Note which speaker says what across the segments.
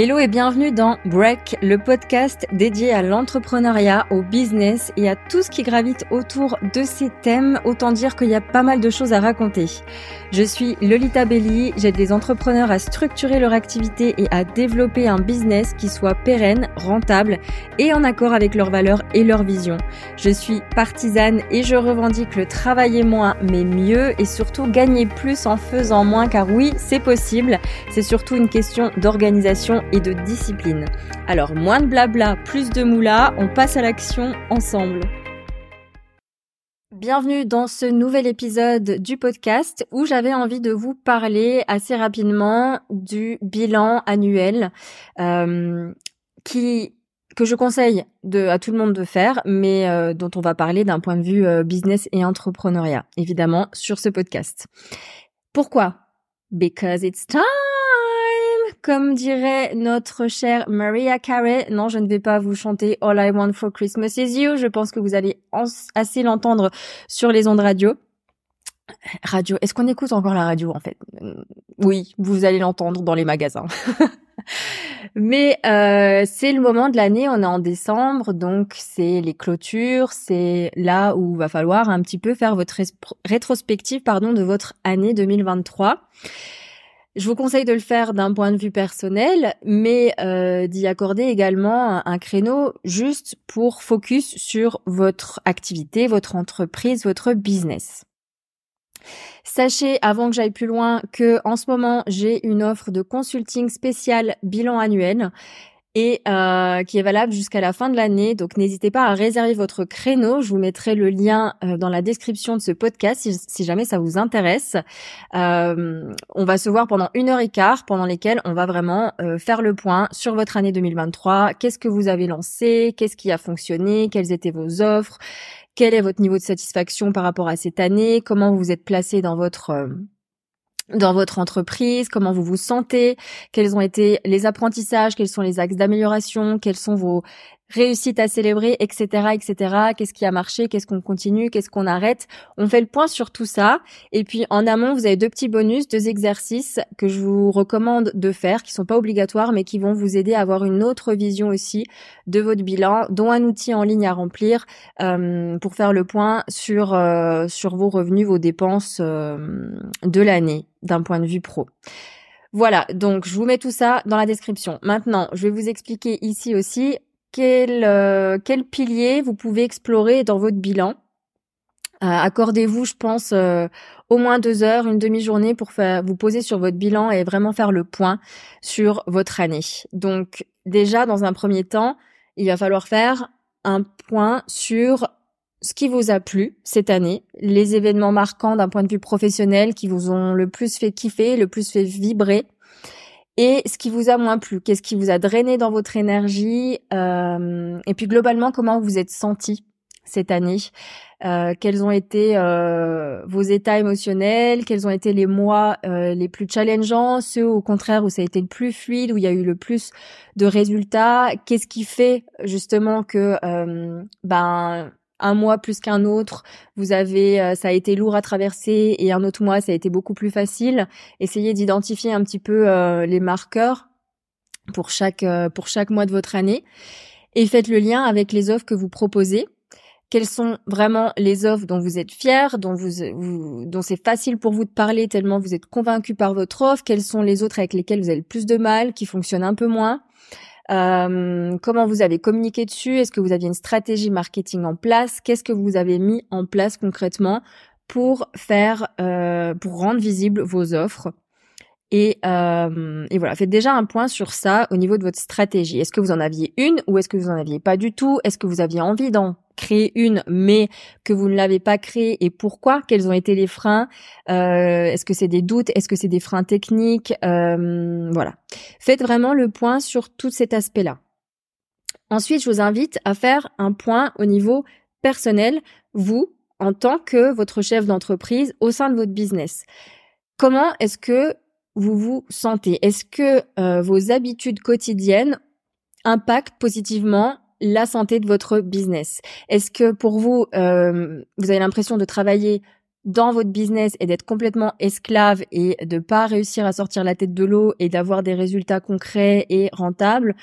Speaker 1: Hello et bienvenue dans Break, le podcast dédié à l'entrepreneuriat, au business et à tout ce qui gravite autour de ces thèmes. Autant dire qu'il y a pas mal de choses à raconter. Je suis Lolita Belli, j'aide les entrepreneurs à structurer leur activité et à développer un business qui soit pérenne, rentable et en accord avec leurs valeurs et leurs visions. Je suis partisane et je revendique le travailler moins mais mieux et surtout gagner plus en faisant moins car oui, c'est possible. C'est surtout une question d'organisation et de discipline. Alors moins de blabla, plus de moula, on passe à l'action ensemble. Bienvenue dans ce nouvel épisode du podcast où j'avais envie de vous parler assez rapidement du bilan annuel euh, qui que je conseille de, à tout le monde de faire, mais euh, dont on va parler d'un point de vue euh, business et entrepreneuriat, évidemment, sur ce podcast. Pourquoi? Because it's time comme dirait notre chère Maria Carey, non, je ne vais pas vous chanter All I Want for Christmas is You. Je pense que vous allez assez l'entendre sur les ondes radio. Radio, est-ce qu'on écoute encore la radio en fait? Oui, vous allez l'entendre dans les magasins. Mais euh, c'est le moment de l'année, on est en décembre, donc c'est les clôtures, c'est là où va falloir un petit peu faire votre rétrospective pardon de votre année 2023. Je vous conseille de le faire d'un point de vue personnel, mais euh, d'y accorder également un, créneau juste pour focus sur votre activité, votre entreprise, votre business. Sachez, avant que j'aille plus loin, que en ce moment, j'ai une offre de consulting spécial bilan annuel et euh, qui est valable jusqu'à la fin de l'année. Donc n'hésitez pas à réserver votre créneau. Je vous mettrai le lien euh, dans la description de ce podcast si, jamais ça vous intéresse. Euh, on va se voir pendant une heure et quart pendant lesquelles on va vraiment faire le point sur votre année 2023. Qu'est-ce que vous avez lancé? Qu'est-ce qui a fonctionné? Quelles étaient vos offres? Quel est votre niveau de satisfaction par rapport à cette année? Comment vous vous êtes placé dans votre dans votre entreprise, comment vous vous sentez, quels ont été les apprentissages, quels sont les axes d'amélioration, quels sont vos réussite à célébrer, etc., etc. Qu'est-ce qui a marché, qu'est-ce qu'on continue, qu'est-ce qu'on arrête? On fait le point sur tout ça. Et puis en amont, vous avez deux petits bonus, deux exercices que je vous recommande de faire, qui sont pas obligatoires, mais qui vont vous aider à avoir une autre vision aussi de votre bilan, dont un outil en ligne à remplir euh, pour faire le point sur euh, sur vos revenus, vos dépenses euh, de l'année d'un point de vue pro. Voilà, donc je vous mets tout ça dans la description. Maintenant, je vais vous expliquer ici aussi quel, euh, pilier vous pouvez explorer dans votre bilan? Euh, accordez-vous, je pense, euh, au moins deux heures, une demi-journée pour faire, vous poser sur votre bilan et vraiment faire le point sur votre année. Donc déjà, dans un premier temps, il va falloir faire un point sur ce qui vous a plu cette année, les événements marquants d'un point de vue professionnel qui vous ont le plus fait kiffer, le plus fait vibrer, et ce qui vous a moins plu, qu'est-ce qui vous a drainé dans votre énergie, euh, et puis globalement comment vous êtes senti cette année, euh, quels ont été euh, vos états émotionnels, quels ont été les mois les plus challengeants, ceux au contraire où ça a été le plus fluide, où il y a eu le plus de résultats, qu'est-ce qui fait justement que ben un mois plus qu'un autre, vous avez euh, ça a été lourd à traverser et un autre mois ça a été beaucoup plus facile. Essayez d'identifier un petit peu euh, les marqueurs pour chaque euh, pour chaque mois de votre année et faites le lien avec les offres que vous proposez. Quelles sont vraiment les offres dont vous êtes fiers, dont vous, dont c'est facile pour vous de parler tellement vous êtes convaincu par votre offre? Quelles sont les autres avec lesquelles vous avez le plus de mal, qui fonctionnent un peu moins? Comment vous avez communiqué dessus? Est-ce que vous aviez une stratégie marketing en place? Qu'est-ce que vous avez mis en place concrètement pour faire, euh, pour rendre visibles vos offres? Et, euh, et, voilà, faites déjà un point sur ça au niveau de votre stratégie. Est-ce que vous en aviez une ou est-ce que vous en aviez pas du tout? Est-ce que vous aviez envie d'en créer une, mais que vous ne l'avez pas créée et pourquoi? Quels ont été les freins? Euh, Est-ce que c'est des doutes? Est-ce que c'est des freins techniques? Euh, Voilà. Faites vraiment le point sur tout cet aspect-là. Ensuite, je vous invite à faire un point au niveau personnel, vous, en tant que votre chef d'entreprise au sein de votre business. Comment est-ce que vous vous sentez? Est-ce que euh, vos habitudes quotidiennes impactent positivement la santé de votre business Est-ce que pour vous, euh, vous avez l'impression de travailler dans votre business et d'être complètement esclave et de pas réussir à sortir la tête de l'eau et d'avoir des résultats concrets et rentables?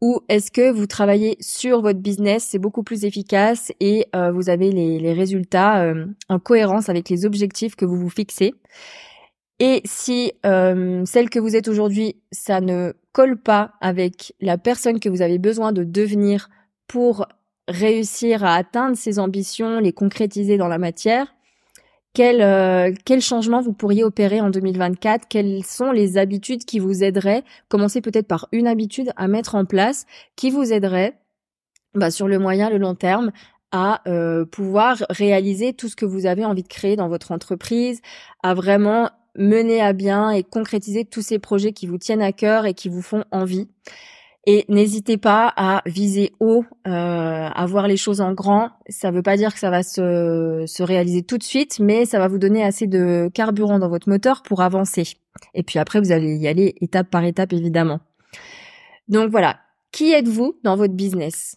Speaker 1: Ou est-ce que vous travaillez sur votre business, c'est beaucoup plus efficace et euh, vous avez les, résultats euh, en cohérence avec les objectifs que vous vous fixez? Et si euh, celle que vous êtes aujourd'hui, ça ne colle pas avec la personne que vous avez besoin de devenir pour réussir à atteindre ces ambitions, les concrétiser dans la matière, quel, euh, quel changement vous pourriez opérer en 2024 Quelles sont les habitudes qui vous aideraient? Commencez peut-être par une habitude à mettre en place qui vous aiderait bah, sur le moyen, le long terme à euh, pouvoir réaliser tout ce que vous avez envie de créer dans votre entreprise, à vraiment mener à bien et concrétiser tous ces projets qui vous tiennent à cœur et qui vous font envie. Et n'hésitez pas à viser haut, euh, à voir les choses en grand. Ça ne veut pas dire que ça va se, se réaliser tout de suite, mais ça va vous donner assez de carburant dans votre moteur pour avancer. Et puis après, vous allez y aller étape par étape, évidemment. Donc voilà, qui êtes-vous dans votre business?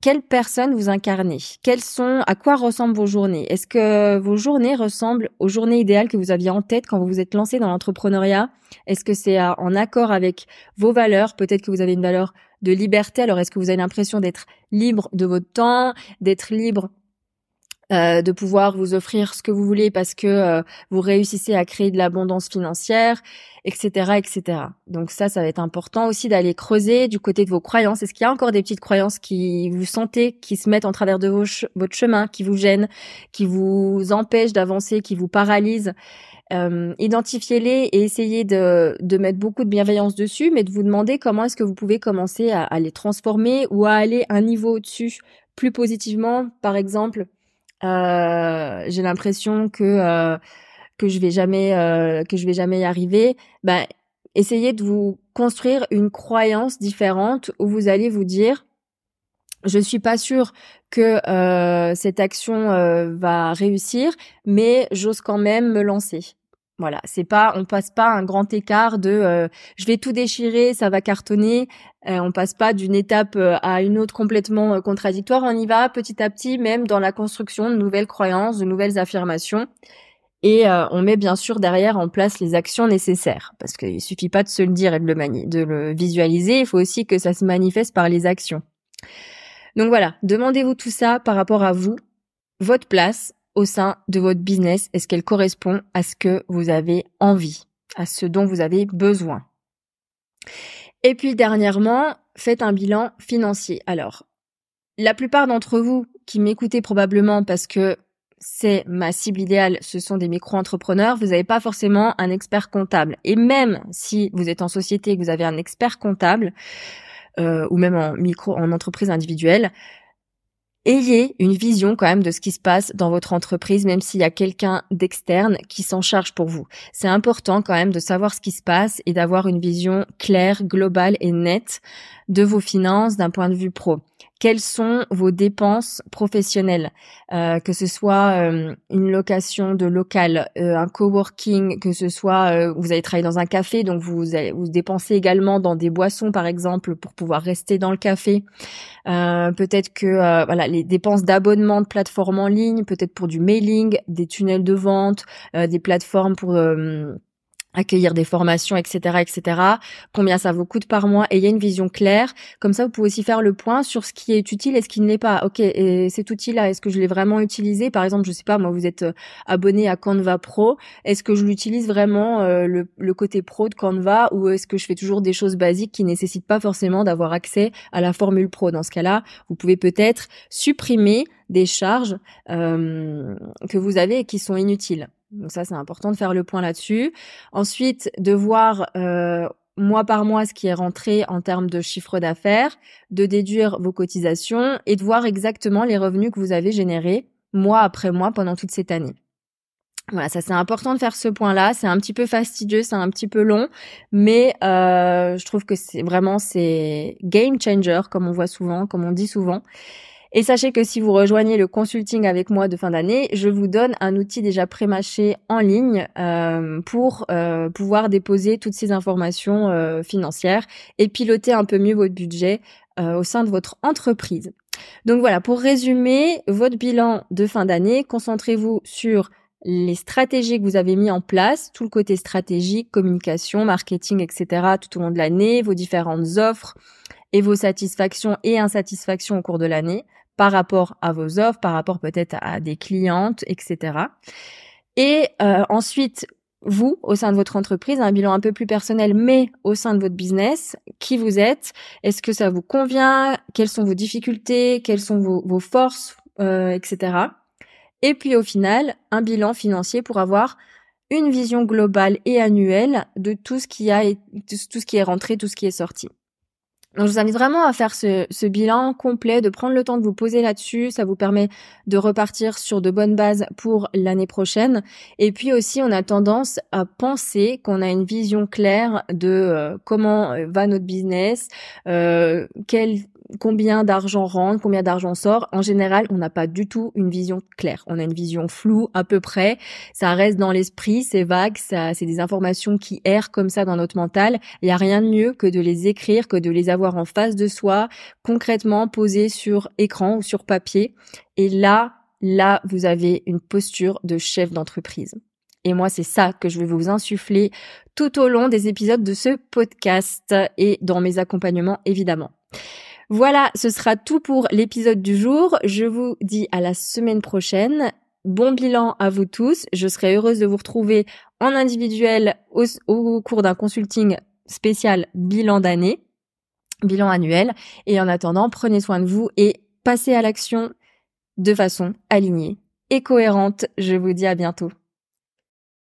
Speaker 1: Quelle personne vous incarnez? Quelles sont, à quoi ressemblent vos journées? Est-ce que vos journées ressemblent aux journées idéales que vous aviez en tête quand vous vous êtes lancé dans l'entrepreneuriat? Est-ce que c'est euh, en accord avec vos valeurs? Peut-être que vous avez une valeur de liberté. Alors, est-ce que vous avez l'impression d'être libre de votre temps, d'être libre euh, de pouvoir vous offrir ce que vous voulez parce que euh, vous réussissez à créer de l'abondance financière, etc., etc. Donc ça, ça va être important aussi d'aller creuser du côté de vos croyances. Est-ce qu'il y a encore des petites croyances qui vous sentez, qui se mettent en travers de votre chemin, qui vous gênent, qui vous empêchent d'avancer, qui vous paralysent? Euh, Identifiez-les et essayez de, de mettre beaucoup de bienveillance dessus, mais de vous demander comment est-ce que vous pouvez commencer à, à les transformer ou à aller un niveau au-dessus plus positivement. Par exemple, euh, j'ai l'impression que euh, que je vais jamais euh, que je vais jamais y arriver, ben essayez de vous construire une croyance différente où vous allez vous dire je suis pas sûre que cette action va réussir, mais j'ose quand même me lancer. Voilà, c'est pas, on passe pas un grand écart de, euh, je vais tout déchirer, ça va cartonner. Euh, on passe pas d'une étape euh, à une autre complètement contradictoire. On y va petit à petit, même dans la construction de nouvelles croyances, de nouvelles affirmations. Et on met bien sûr derrière en place les actions nécessaires, parce qu'il suffit pas de se le dire et le de le visualiser. Il faut aussi que ça se manifeste par les actions. Donc voilà, demandez-vous tout ça par rapport à vous, votre place, au sein de votre business Est-ce qu'elle correspond à ce que vous avez envie, à ce dont vous avez besoin? Et puis dernièrement, faites un bilan financier. Alors, la plupart d'entre vous qui m'écoutez probablement parce que c'est ma cible idéale, ce sont des micro-entrepreneurs, vous n'avez pas forcément un expert comptable. Et même si vous êtes en société et que vous avez un expert comptable, euh, ou même en micro, en entreprise individuelle, ayez une vision quand même de ce qui se passe dans votre entreprise, même s'il y a quelqu'un d'externe qui s'en charge pour vous. C'est important quand même de savoir ce qui se passe et d'avoir une vision claire, globale et nette de vos finances d'un point de vue pro quelles sont vos dépenses professionnelles, euh, que ce soit euh, une location de local, euh, un coworking, que ce soit vous allez travailler dans un café, donc vous vous dépensez également dans des boissons par exemple pour pouvoir rester dans le café. peut-être que voilà les dépenses d'abonnement de plateformes en ligne, peut-être pour du mailing, des tunnels de vente, des plateformes pour accueillir des formations, etc., etc. Combien ça vous coûte par mois? Et il y a une vision claire. Comme ça, vous pouvez aussi faire le point sur ce qui est utile et ce qui ne l'est pas. Ok, et cet outil-là, est-ce que je l'ai vraiment utilisé? Par exemple, je sais pas, moi, vous êtes euh, abonné à Canva Pro. Est-ce que je l'utilise vraiment euh, le, le, côté pro de Canva? Ou est-ce que je fais toujours des choses basiques qui nécessitent pas forcément d'avoir accès à la formule pro? Dans ce cas-là, vous pouvez peut-être supprimer des charges euh, que vous avez et qui sont inutiles. Donc ça, c'est important de faire le point là-dessus. Ensuite, de voir euh, mois par mois ce qui est rentré en termes de chiffre d'affaires, de déduire vos cotisations et de voir exactement les revenus que vous avez générés mois après mois pendant toute cette année. Voilà, ça c'est important de faire ce point-là. C'est un petit peu fastidieux, c'est un petit peu long, mais euh, je trouve que c'est vraiment c'est game changer comme on voit souvent, comme on dit souvent. Et sachez que si vous rejoignez le consulting avec moi de fin d'année, je vous donne un outil déjà pré-mâché en ligne euh, pour euh, pouvoir déposer toutes ces informations euh, financières et piloter un peu mieux votre budget au sein de votre entreprise. Donc voilà, pour résumer votre bilan de fin d'année, concentrez-vous sur les stratégies que vous avez mis en place, tout le côté stratégique, communication, marketing, etc. tout au long de l'année, vos différentes offres et vos satisfactions et insatisfactions au cours de l'année par rapport à vos offres, par rapport peut-être à des clientes, etc. Et euh, ensuite, vous, au sein de votre entreprise, un bilan un peu plus personnel, mais au sein de votre business, qui vous êtes, est-ce que ça vous convient, quelles sont vos difficultés, quelles sont vos, forces, euh, etc. Et puis au final, un bilan financier pour avoir une vision globale et annuelle de tout ce qui a, tout ce qui est rentré, tout ce qui est sorti. Donc, je vous invite vraiment à faire ce, ce, bilan complet, de prendre le temps de vous poser là-dessus. Ça vous permet de repartir sur de bonnes bases pour l'année prochaine. Et puis aussi, on a tendance à penser qu'on a une vision claire de euh, comment euh, va notre business, euh, quel combien d'argent rentre, combien d'argent sort. En général, on n'a pas du tout une vision claire. On a une vision floue à peu près. Ça reste dans l'esprit, c'est vague, ça, c'est des informations qui errent comme ça dans notre mental. Il n'y a rien de mieux que de les écrire, que de les avoir en face de soi, concrètement posées sur écran ou sur papier. Et là, là, vous avez une posture de chef d'entreprise. Et moi, c'est ça que je vais vous insuffler tout au long des épisodes de ce podcast et dans mes accompagnements, évidemment. Voilà, ce sera tout pour l'épisode du jour. Je vous dis à la semaine prochaine. Bon bilan à vous tous. Je serai heureuse de vous retrouver en individuel au, cours d'un consulting spécial bilan d'année, bilan annuel. Et en attendant, prenez soin de vous et passez à l'action de façon alignée et cohérente. Je vous dis à bientôt.